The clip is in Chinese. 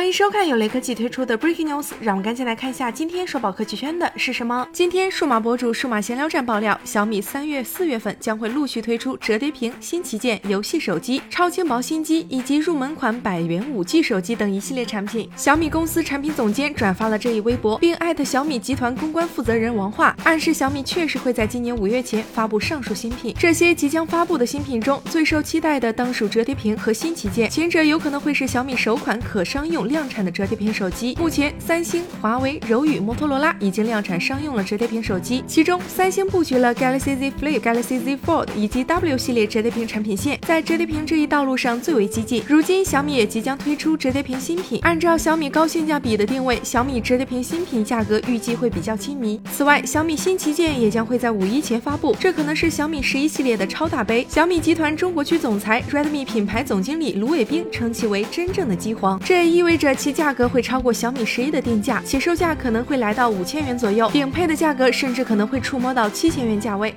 欢迎收看由雷科技推出的 Breaking News，让我们赶紧来看一下今天刷爆科技圈的是什么。今天数码博主数码闲聊站爆料，小米三月、四月份将会陆续推出折叠屏、新旗舰、游戏手机、超轻薄新机以及入门款百元五 G 手机等一系列产品。小米公司产品总监转发了这一微博，并艾特小米集团公关负责人王化，暗示小米确实会在今年五月前发布上述新品。这些即将发布的新品中，最受期待的当属折叠屏和新旗舰，前者有可能会是小米首款可商用。量产的折叠屏手机，目前三星、华为、柔宇、摩托罗拉已经量产商用了折叠屏手机。其中，三星布局了 Galaxy Z Flip、Galaxy Z Fold 以及 W 系列折叠屏产品线，在折叠屏这一道路上最为激进。如今，小米也即将推出折叠屏新品。按照小米高性价比的定位，小米折叠屏新品价格预计会比较亲民。此外，小米新旗舰也将会在五一前发布，这可能是小米十一系列的超大杯。小米集团中国区总裁、Redmi 品牌总经理卢伟冰称其为真正的机皇，这也意味。意味这其价格会超过小米十一的定价，起售价可能会来到五千元左右，顶配的价格甚至可能会触摸到七千元价位。